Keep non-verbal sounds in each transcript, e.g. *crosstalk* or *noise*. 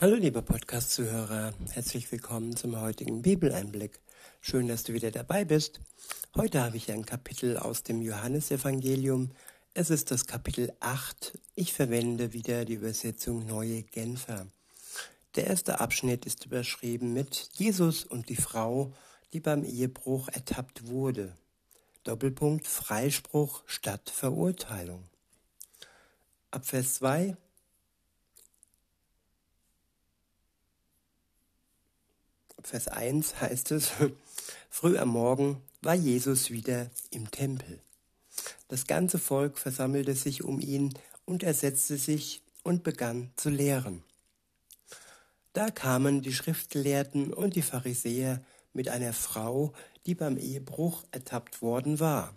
Hallo liebe Podcast-Zuhörer, herzlich willkommen zum heutigen Bibeleinblick. Schön, dass du wieder dabei bist. Heute habe ich ein Kapitel aus dem Johannesevangelium. Es ist das Kapitel 8. Ich verwende wieder die Übersetzung Neue Genfer. Der erste Abschnitt ist überschrieben mit Jesus und die Frau, die beim Ehebruch ertappt wurde. Doppelpunkt Freispruch statt Verurteilung. Ab Vers 2 Vers 1 heißt es, *laughs* früh am Morgen war Jesus wieder im Tempel. Das ganze Volk versammelte sich um ihn und er setzte sich und begann zu lehren. Da kamen die Schriftgelehrten und die Pharisäer mit einer Frau, die beim Ehebruch ertappt worden war.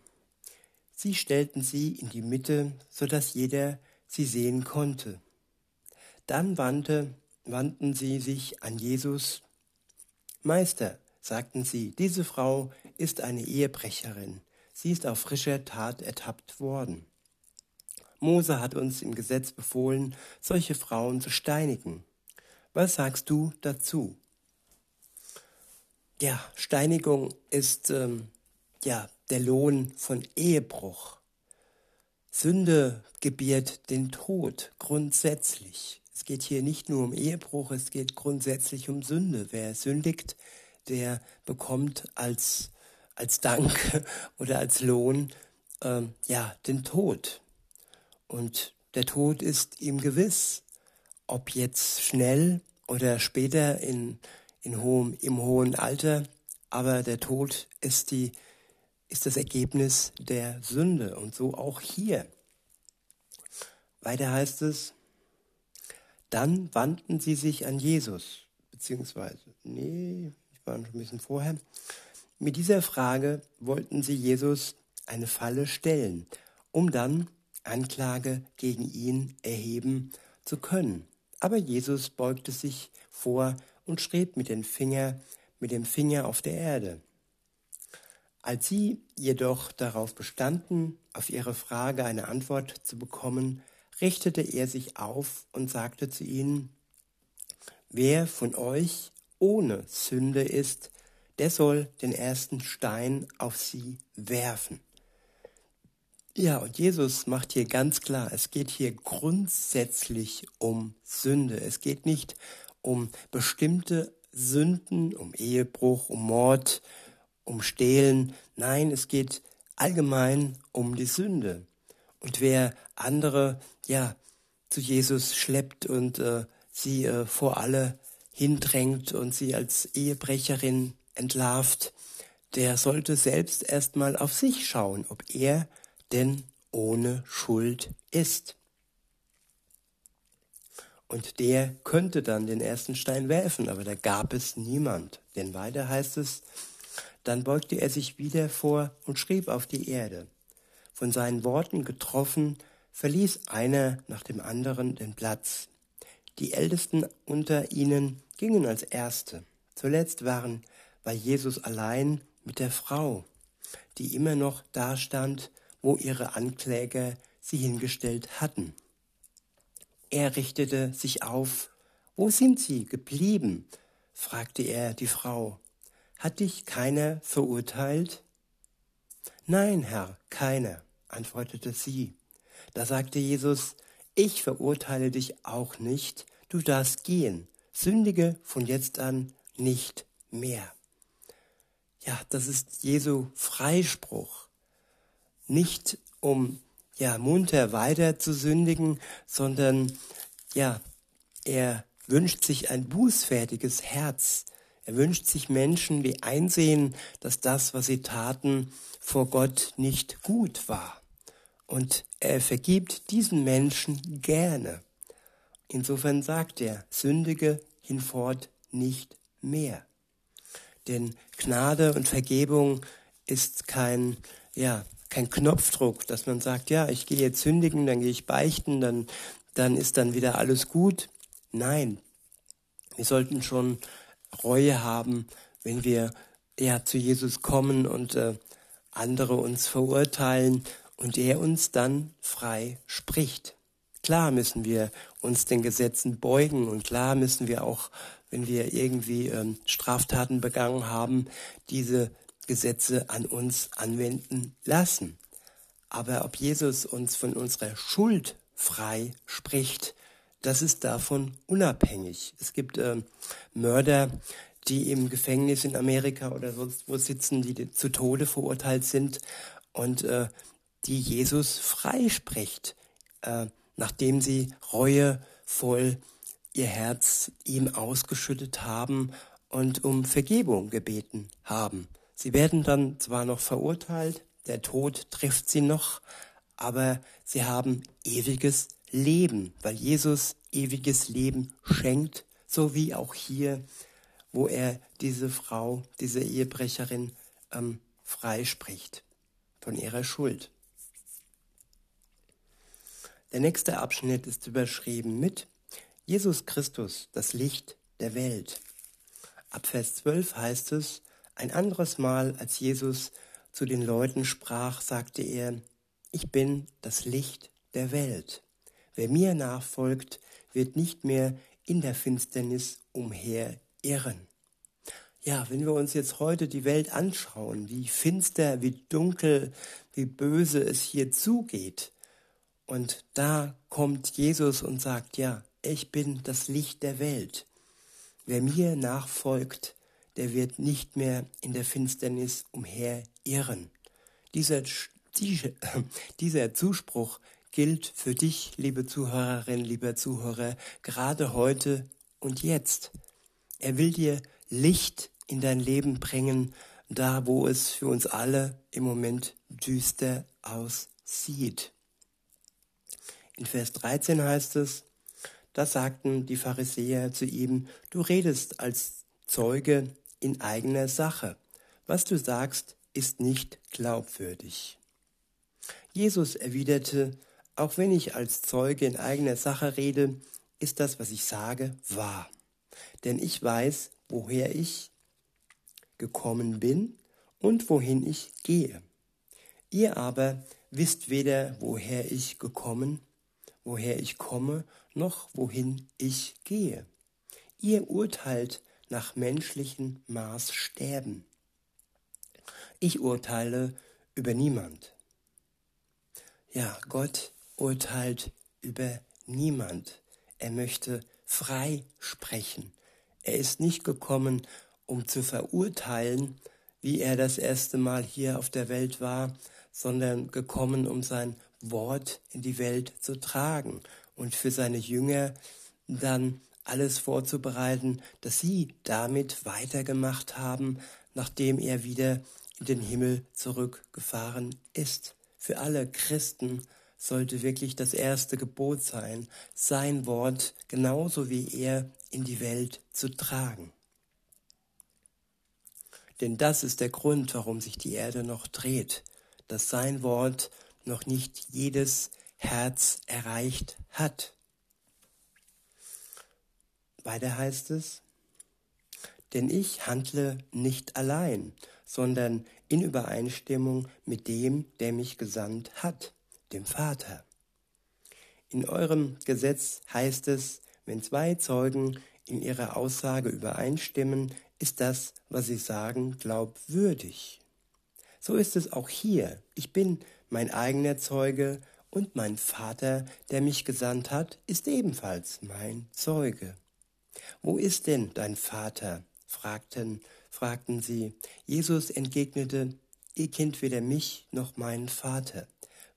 Sie stellten sie in die Mitte, so dass jeder sie sehen konnte. Dann wandte, wandten sie sich an Jesus Meister, sagten sie, diese Frau ist eine Ehebrecherin. Sie ist auf frischer Tat ertappt worden. Mose hat uns im Gesetz befohlen, solche Frauen zu steinigen. Was sagst du dazu? Ja, Steinigung ist ähm, ja der Lohn von Ehebruch. Sünde gebiert den Tod grundsätzlich. Es geht hier nicht nur um Ehebruch, es geht grundsätzlich um Sünde. Wer sündigt, der bekommt als, als Dank *laughs* oder als Lohn ähm, ja den Tod. Und der Tod ist ihm gewiss, ob jetzt schnell oder später in, in hohem, im hohen Alter, aber der Tod ist, die, ist das Ergebnis der Sünde und so auch hier. Weiter heißt es, dann wandten sie sich an Jesus, beziehungsweise, nee, ich war schon ein bisschen vorher. Mit dieser Frage wollten sie Jesus eine Falle stellen, um dann Anklage gegen ihn erheben zu können. Aber Jesus beugte sich vor und schrieb mit dem Finger, mit dem Finger auf der Erde. Als sie jedoch darauf bestanden, auf ihre Frage eine Antwort zu bekommen, richtete er sich auf und sagte zu ihnen, wer von euch ohne Sünde ist, der soll den ersten Stein auf sie werfen. Ja, und Jesus macht hier ganz klar, es geht hier grundsätzlich um Sünde. Es geht nicht um bestimmte Sünden, um Ehebruch, um Mord, um Stehlen. Nein, es geht allgemein um die Sünde. Und wer andere ja zu Jesus schleppt und äh, sie äh, vor alle hindrängt und sie als Ehebrecherin entlarvt, der sollte selbst erstmal auf sich schauen, ob er denn ohne Schuld ist. Und der könnte dann den ersten Stein werfen, aber da gab es niemand. Denn weiter heißt es, dann beugte er sich wieder vor und schrieb auf die Erde. Von seinen Worten getroffen, verließ einer nach dem anderen den Platz. Die Ältesten unter ihnen gingen als Erste. Zuletzt waren, war Jesus allein mit der Frau, die immer noch dastand, wo ihre Ankläger sie hingestellt hatten. Er richtete sich auf. Wo sind sie geblieben? fragte er die Frau. Hat dich keiner verurteilt? Nein, Herr, keiner, antwortete sie. Da sagte Jesus, ich verurteile dich auch nicht, du darfst gehen, sündige von jetzt an nicht mehr. Ja, das ist Jesu Freispruch. Nicht um ja munter weiter zu sündigen, sondern ja, er wünscht sich ein bußfertiges Herz. Er wünscht sich Menschen, die einsehen, dass das, was sie taten, vor Gott nicht gut war und er vergibt diesen Menschen gerne. Insofern sagt er, sündige hinfort nicht mehr. Denn Gnade und Vergebung ist kein, ja, kein Knopfdruck, dass man sagt, ja, ich gehe jetzt sündigen, dann gehe ich beichten, dann, dann ist dann wieder alles gut. Nein, wir sollten schon Reue haben, wenn wir ja zu Jesus kommen und äh, andere uns verurteilen und er uns dann frei spricht. Klar müssen wir uns den Gesetzen beugen. Und klar müssen wir auch, wenn wir irgendwie ähm, Straftaten begangen haben, diese Gesetze an uns anwenden lassen. Aber ob Jesus uns von unserer Schuld frei spricht, das ist davon unabhängig. Es gibt äh, Mörder, die im Gefängnis in Amerika oder sonst wo sitzen, die zu Tode verurteilt sind und äh, die Jesus freispricht, äh, nachdem sie reuevoll ihr Herz ihm ausgeschüttet haben und um Vergebung gebeten haben. Sie werden dann zwar noch verurteilt, der Tod trifft sie noch, aber sie haben ewiges Leben, weil Jesus ewiges Leben schenkt, so wie auch hier, wo er diese Frau, diese Ehebrecherin ähm, freispricht von ihrer Schuld. Der nächste Abschnitt ist überschrieben mit Jesus Christus, das Licht der Welt. Ab Vers 12 heißt es, ein anderes Mal, als Jesus zu den Leuten sprach, sagte er, ich bin das Licht der Welt. Wer mir nachfolgt, wird nicht mehr in der Finsternis umherirren. Ja, wenn wir uns jetzt heute die Welt anschauen, wie finster, wie dunkel, wie böse es hier zugeht, und da kommt Jesus und sagt, ja, ich bin das Licht der Welt. Wer mir nachfolgt, der wird nicht mehr in der Finsternis umherirren. Dieser, *laughs* dieser Zuspruch gilt für dich, liebe Zuhörerin, lieber Zuhörer, gerade heute und jetzt. Er will dir Licht in dein Leben bringen, da wo es für uns alle im Moment düster aussieht. In Vers 13 heißt es, da sagten die Pharisäer zu ihm, du redest als Zeuge in eigener Sache. Was du sagst, ist nicht glaubwürdig. Jesus erwiderte, auch wenn ich als Zeuge in eigener Sache rede, ist das, was ich sage, wahr. Denn ich weiß, woher ich gekommen bin und wohin ich gehe. Ihr aber wisst weder, woher ich gekommen, woher ich komme, noch wohin ich gehe. Ihr urteilt nach menschlichen Maßstäben. Ich urteile über niemand. Ja, Gott urteilt über niemand. Er möchte frei sprechen. Er ist nicht gekommen, um zu verurteilen, wie er das erste Mal hier auf der Welt war, sondern gekommen, um sein Wort in die Welt zu tragen und für seine Jünger dann alles vorzubereiten, dass sie damit weitergemacht haben, nachdem er wieder in den Himmel zurückgefahren ist. Für alle Christen sollte wirklich das erste Gebot sein, sein Wort genauso wie er in die Welt zu tragen. Denn das ist der Grund, warum sich die Erde noch dreht, dass sein Wort noch nicht jedes Herz erreicht hat. Weiter heißt es, denn ich handle nicht allein, sondern in Übereinstimmung mit dem, der mich gesandt hat dem Vater. In eurem Gesetz heißt es, wenn zwei Zeugen in ihrer Aussage übereinstimmen, ist das, was sie sagen, glaubwürdig. So ist es auch hier. Ich bin mein eigener Zeuge und mein Vater, der mich gesandt hat, ist ebenfalls mein Zeuge. Wo ist denn dein Vater? fragten, fragten sie. Jesus entgegnete, ihr kennt weder mich noch meinen Vater.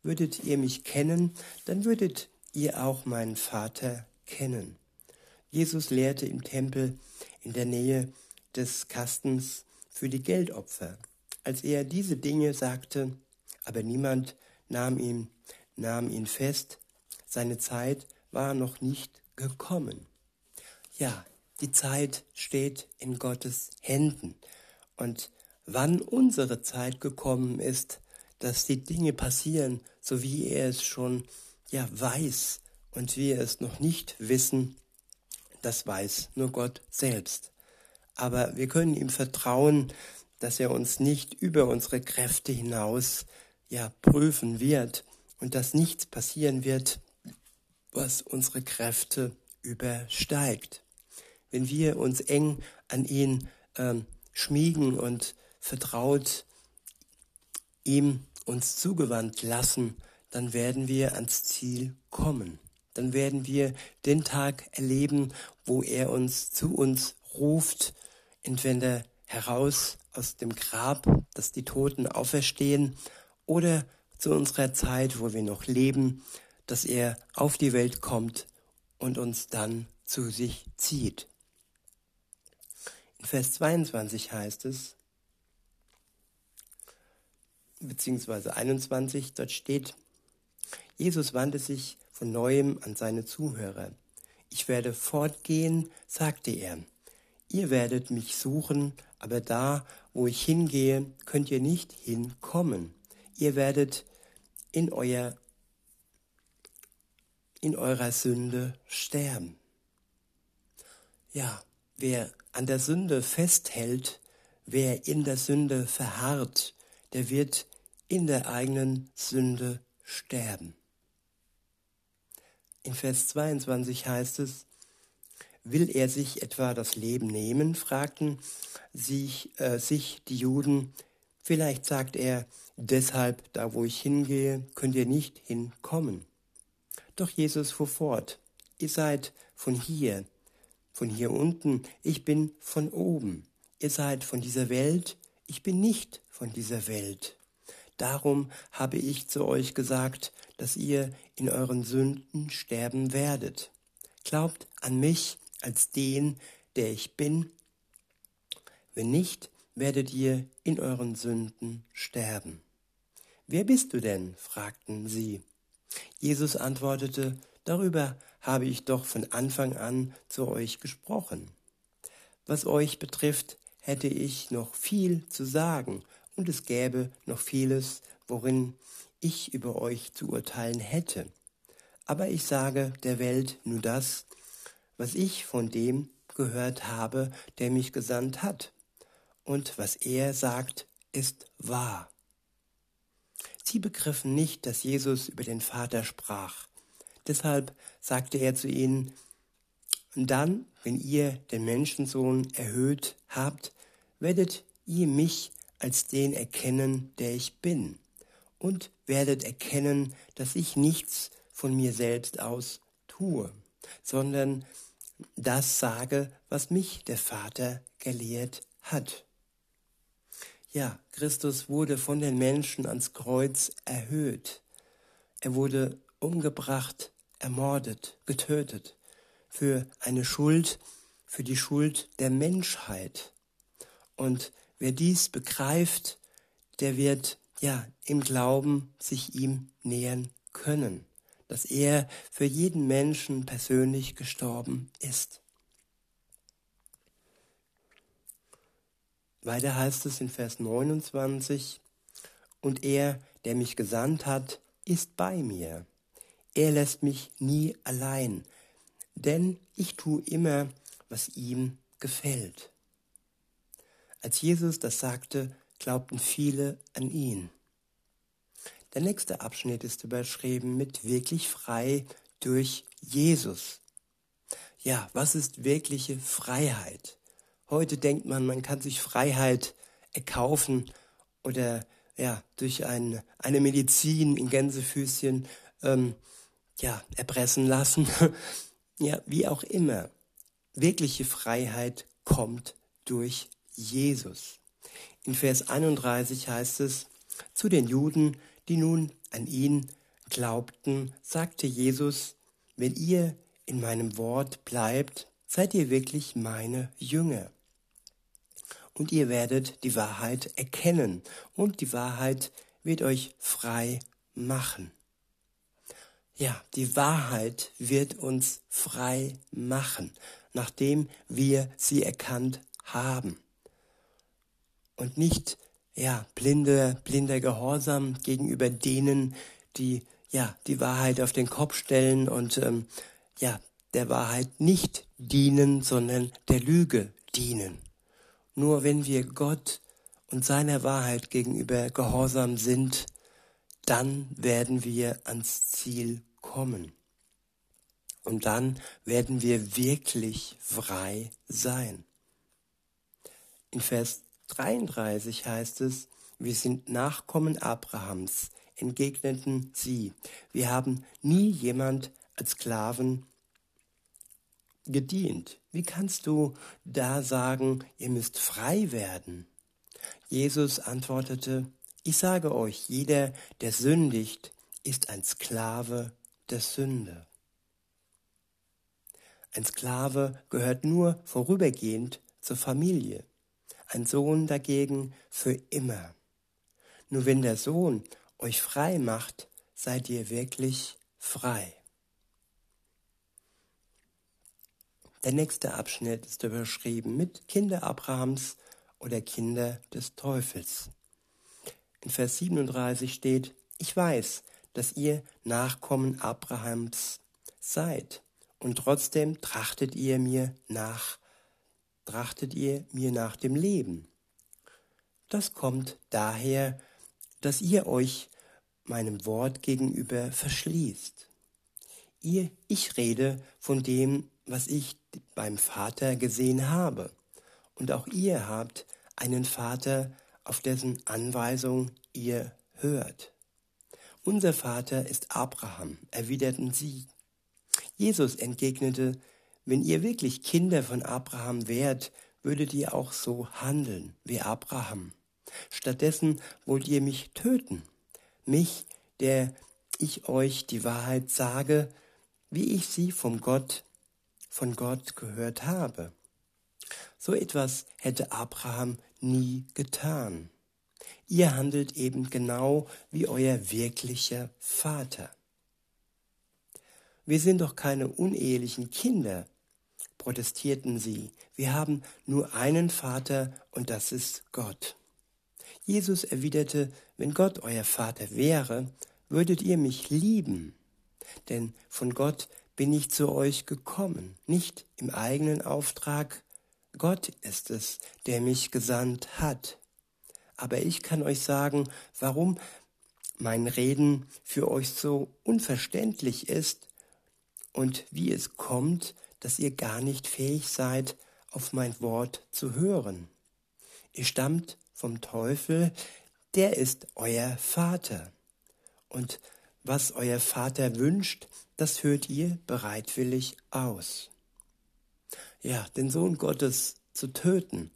Würdet ihr mich kennen, dann würdet ihr auch meinen Vater kennen. Jesus lehrte im Tempel in der Nähe des Kastens für die Geldopfer. Als er diese Dinge sagte, aber niemand nahm ihn, nahm ihn fest, seine Zeit war noch nicht gekommen. Ja, die Zeit steht in Gottes Händen. Und wann unsere Zeit gekommen ist, dass die Dinge passieren, so wie er es schon ja weiß und wir es noch nicht wissen, das weiß nur Gott selbst. Aber wir können ihm vertrauen, dass er uns nicht über unsere Kräfte hinaus ja prüfen wird und dass nichts passieren wird, was unsere Kräfte übersteigt. Wenn wir uns eng an ihn ähm, schmiegen und vertraut ihm uns zugewandt lassen, dann werden wir ans Ziel kommen. Dann werden wir den Tag erleben, wo er uns zu uns ruft, entweder heraus aus dem Grab, dass die Toten auferstehen, oder zu unserer Zeit, wo wir noch leben, dass er auf die Welt kommt und uns dann zu sich zieht. In Vers 22 heißt es, beziehungsweise 21, dort steht, Jesus wandte sich von neuem an seine Zuhörer. Ich werde fortgehen, sagte er. Ihr werdet mich suchen, aber da, wo ich hingehe, könnt ihr nicht hinkommen. Ihr werdet in euer in eurer Sünde sterben. Ja, wer an der Sünde festhält, wer in der Sünde verharrt, der wird in der eigenen Sünde sterben. In Vers 22 heißt es, Will er sich etwa das Leben nehmen? fragten sich, äh, sich die Juden. Vielleicht sagt er, deshalb, da wo ich hingehe, könnt ihr nicht hinkommen. Doch Jesus fuhr fort, ihr seid von hier, von hier unten, ich bin von oben. Ihr seid von dieser Welt, ich bin nicht von dieser Welt. Darum habe ich zu euch gesagt, dass ihr in euren Sünden sterben werdet. Glaubt an mich als den, der ich bin. Wenn nicht, werdet ihr in euren Sünden sterben. Wer bist du denn? fragten sie. Jesus antwortete, Darüber habe ich doch von Anfang an zu euch gesprochen. Was euch betrifft, hätte ich noch viel zu sagen, und es gäbe noch vieles, worin ich über euch zu urteilen hätte. Aber ich sage der Welt nur das, was ich von dem gehört habe, der mich gesandt hat. Und was er sagt, ist wahr. Sie begriffen nicht, dass Jesus über den Vater sprach. Deshalb sagte er zu ihnen, dann, wenn ihr den Menschensohn erhöht habt, werdet ihr mich als den erkennen, der ich bin, und werdet erkennen, dass ich nichts von mir selbst aus tue, sondern das sage, was mich der Vater gelehrt hat. Ja, Christus wurde von den Menschen ans Kreuz erhöht. Er wurde umgebracht, ermordet, getötet für eine Schuld, für die Schuld der Menschheit. Und wer dies begreift, der wird ja im Glauben sich ihm nähern können dass er für jeden Menschen persönlich gestorben ist. Weiter heißt es in Vers 29, und er, der mich gesandt hat, ist bei mir. Er lässt mich nie allein, denn ich tue immer, was ihm gefällt. Als Jesus das sagte, glaubten viele an ihn. Der nächste Abschnitt ist überschrieben mit wirklich frei durch Jesus. Ja, was ist wirkliche Freiheit? Heute denkt man, man kann sich Freiheit erkaufen oder ja, durch ein, eine Medizin in Gänsefüßchen ähm, ja, erpressen lassen. *laughs* ja, wie auch immer. Wirkliche Freiheit kommt durch Jesus. In Vers 31 heißt es, zu den Juden, die nun an ihn glaubten, sagte Jesus, wenn ihr in meinem Wort bleibt, seid ihr wirklich meine Jünger. Und ihr werdet die Wahrheit erkennen und die Wahrheit wird euch frei machen. Ja, die Wahrheit wird uns frei machen, nachdem wir sie erkannt haben. Und nicht ja, blinde, blinder Gehorsam gegenüber denen, die ja die Wahrheit auf den Kopf stellen und ähm, ja der Wahrheit nicht dienen, sondern der Lüge dienen. Nur wenn wir Gott und seiner Wahrheit gegenüber gehorsam sind, dann werden wir ans Ziel kommen. Und dann werden wir wirklich frei sein. In Vers 33 heißt es, wir sind Nachkommen Abrahams, entgegneten sie. Wir haben nie jemand als Sklaven gedient. Wie kannst du da sagen, ihr müsst frei werden? Jesus antwortete, ich sage euch, jeder, der sündigt, ist ein Sklave der Sünde. Ein Sklave gehört nur vorübergehend zur Familie, ein Sohn dagegen für immer. Nur wenn der Sohn euch frei macht, seid ihr wirklich frei. Der nächste Abschnitt ist überschrieben mit Kinder Abrahams oder Kinder des Teufels. In Vers 37 steht, ich weiß, dass ihr Nachkommen Abrahams seid und trotzdem trachtet ihr mir nach, trachtet ihr mir nach dem Leben. Das kommt daher, dass ihr euch meinem Wort gegenüber verschließt. Ihr, ich rede von dem, was ich beim Vater gesehen habe. Und auch ihr habt einen Vater, auf dessen Anweisung ihr hört. Unser Vater ist Abraham, erwiderten sie. Jesus entgegnete, wenn ihr wirklich Kinder von Abraham wärt, würdet ihr auch so handeln wie Abraham. Stattdessen wollt ihr mich töten, mich, der ich euch die Wahrheit sage, wie ich sie vom Gott von Gott gehört habe. So etwas hätte Abraham nie getan. Ihr handelt eben genau wie euer wirklicher Vater. Wir sind doch keine unehelichen Kinder, protestierten sie. Wir haben nur einen Vater und das ist Gott. Jesus erwiderte, wenn Gott euer Vater wäre, würdet ihr mich lieben, denn von Gott bin ich zu euch gekommen, nicht im eigenen Auftrag. Gott ist es, der mich gesandt hat. Aber ich kann euch sagen, warum mein Reden für euch so unverständlich ist und wie es kommt, dass ihr gar nicht fähig seid, auf mein Wort zu hören. Ihr stammt vom Teufel, der ist euer Vater. Und was euer Vater wünscht, das hört ihr bereitwillig aus. Ja, den Sohn Gottes zu töten,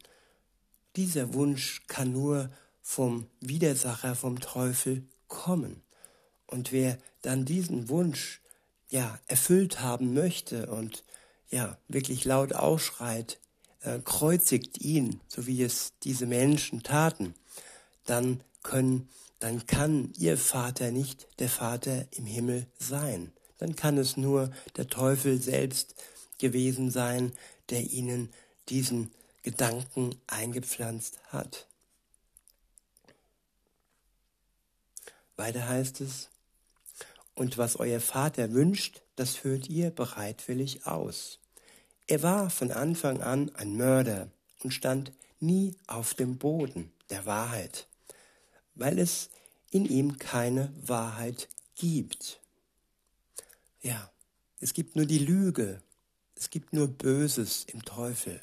dieser Wunsch kann nur vom Widersacher, vom Teufel kommen. Und wer dann diesen Wunsch ja erfüllt haben möchte und ja wirklich laut ausschreit, äh, kreuzigt ihn, so wie es diese Menschen taten, dann können dann kann ihr Vater nicht der Vater im Himmel sein. Dann kann es nur der Teufel selbst gewesen sein, der ihnen diesen Gedanken eingepflanzt hat. Weiter heißt es, und was euer Vater wünscht, das führt ihr bereitwillig aus. Er war von Anfang an ein Mörder und stand nie auf dem Boden der Wahrheit weil es in ihm keine Wahrheit gibt. Ja, es gibt nur die Lüge, es gibt nur Böses im Teufel.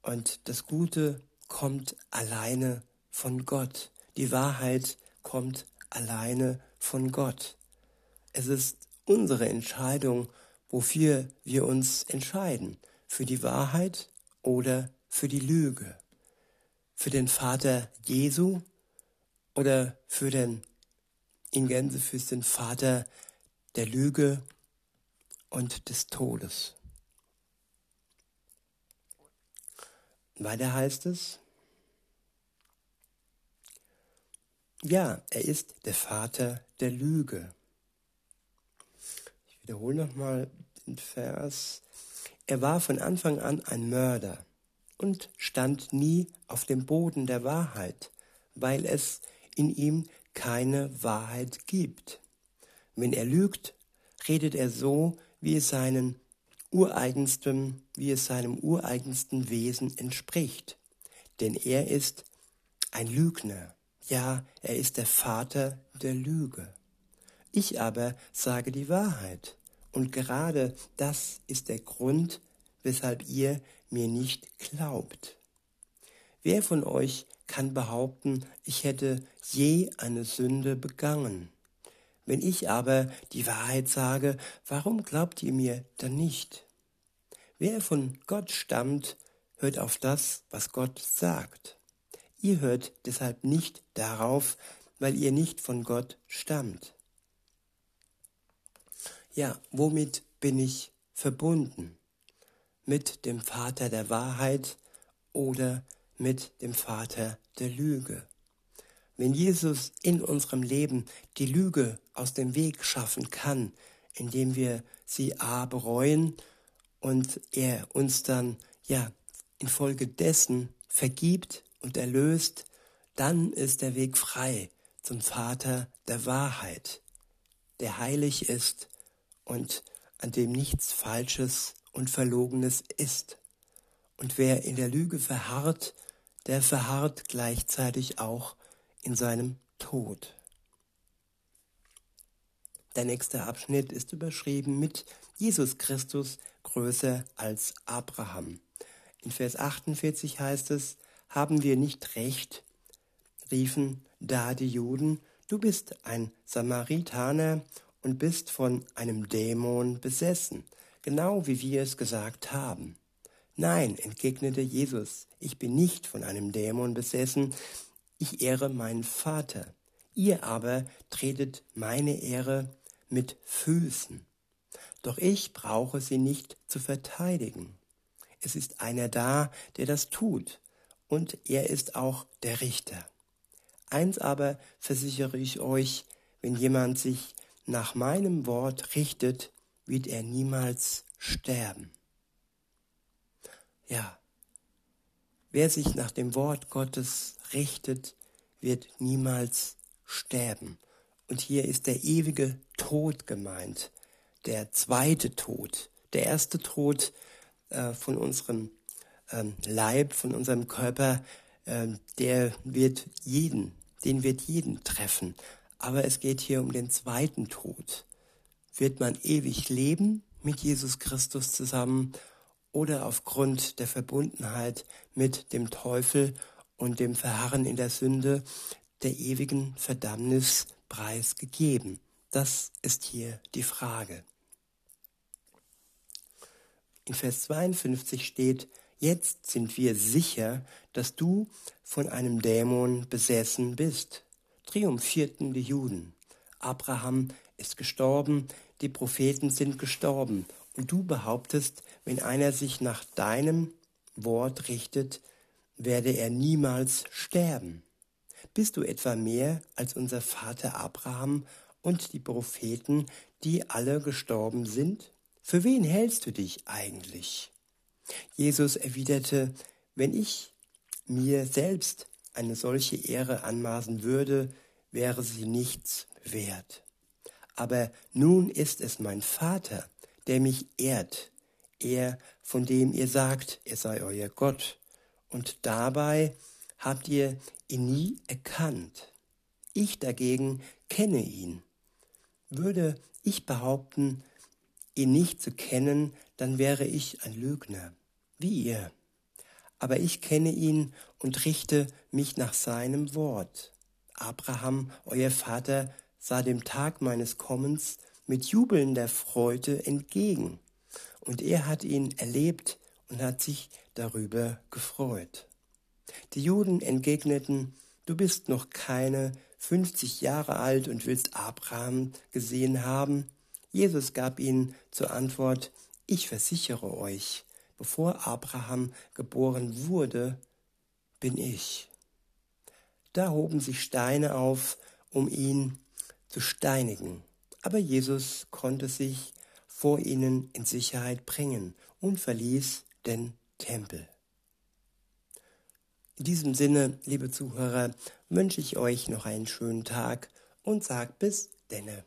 Und das Gute kommt alleine von Gott. Die Wahrheit kommt alleine von Gott. Es ist unsere Entscheidung, wofür wir uns entscheiden. Für die Wahrheit oder für die Lüge. Für den Vater Jesu oder für den in Gänse für den Vater der Lüge und des Todes. Weiter heißt es, ja, er ist der Vater der Lüge. Ich wiederhole nochmal den Vers. Er war von Anfang an ein Mörder und stand nie auf dem Boden der Wahrheit, weil es in ihm keine Wahrheit gibt. Wenn er lügt, redet er so, wie es seinen ureigensten, wie es seinem ureigensten Wesen entspricht. Denn er ist ein Lügner. Ja, er ist der Vater der Lüge. Ich aber sage die Wahrheit. Und gerade das ist der Grund, weshalb ihr mir nicht glaubt. Wer von euch kann behaupten, ich hätte je eine Sünde begangen? Wenn ich aber die Wahrheit sage, warum glaubt ihr mir dann nicht? Wer von Gott stammt, hört auf das, was Gott sagt. Ihr hört deshalb nicht darauf, weil ihr nicht von Gott stammt. Ja, womit bin ich verbunden? Mit dem Vater der Wahrheit oder mit dem Vater der Lüge? Wenn Jesus in unserem Leben die Lüge aus dem Weg schaffen kann, indem wir sie a bereuen und er uns dann ja infolgedessen vergibt und erlöst, dann ist der Weg frei zum Vater der Wahrheit, der heilig ist und an dem nichts Falsches und Verlogenes ist. Und wer in der Lüge verharrt, der verharrt gleichzeitig auch in seinem Tod. Der nächste Abschnitt ist überschrieben mit Jesus Christus größer als Abraham. In Vers 48 heißt es, haben wir nicht recht, riefen da die Juden, du bist ein Samaritaner und bist von einem Dämon besessen, genau wie wir es gesagt haben. Nein, entgegnete Jesus, ich bin nicht von einem Dämon besessen, ich ehre meinen Vater. Ihr aber tretet meine Ehre mit Füßen. Doch ich brauche sie nicht zu verteidigen. Es ist einer da, der das tut, und er ist auch der Richter. Eins aber versichere ich euch, wenn jemand sich nach meinem Wort richtet, wird er niemals sterben. Ja, wer sich nach dem Wort Gottes richtet, wird niemals sterben. Und hier ist der ewige Tod gemeint, der zweite Tod. Der erste Tod äh, von unserem ähm, Leib, von unserem Körper, äh, der wird jeden, den wird jeden treffen. Aber es geht hier um den zweiten Tod. Wird man ewig leben mit Jesus Christus zusammen oder aufgrund der Verbundenheit mit dem Teufel und dem Verharren in der Sünde der ewigen Verdammnis preisgegeben? Das ist hier die Frage. In Vers 52 steht, jetzt sind wir sicher, dass du von einem Dämon besessen bist. Triumphierten die Juden. Abraham ist gestorben, die Propheten sind gestorben. Und du behauptest, wenn einer sich nach deinem Wort richtet, werde er niemals sterben. Bist du etwa mehr als unser Vater Abraham und die Propheten, die alle gestorben sind? Für wen hältst du dich eigentlich? Jesus erwiderte, wenn ich mir selbst eine solche Ehre anmaßen würde, wäre sie nichts wert. Aber nun ist es mein Vater, der mich ehrt, er, von dem ihr sagt, er sei euer Gott und dabei habt ihr ihn nie erkannt. Ich dagegen kenne ihn. Würde ich behaupten, ihn nicht zu kennen, dann wäre ich ein Lügner, wie ihr. Aber ich kenne ihn und richte mich nach seinem Wort. Abraham, euer Vater, sah dem Tag meines Kommens mit jubelnder Freude entgegen, und er hat ihn erlebt und hat sich darüber gefreut. Die Juden entgegneten, du bist noch keine 50 Jahre alt und willst Abraham gesehen haben. Jesus gab ihnen zur Antwort, ich versichere euch, bevor Abraham geboren wurde, bin ich. Da hoben sich Steine auf, um ihn zu steinigen. Aber Jesus konnte sich vor ihnen in Sicherheit bringen und verließ den Tempel. In diesem Sinne, liebe Zuhörer, wünsche ich euch noch einen schönen Tag und sag bis denne.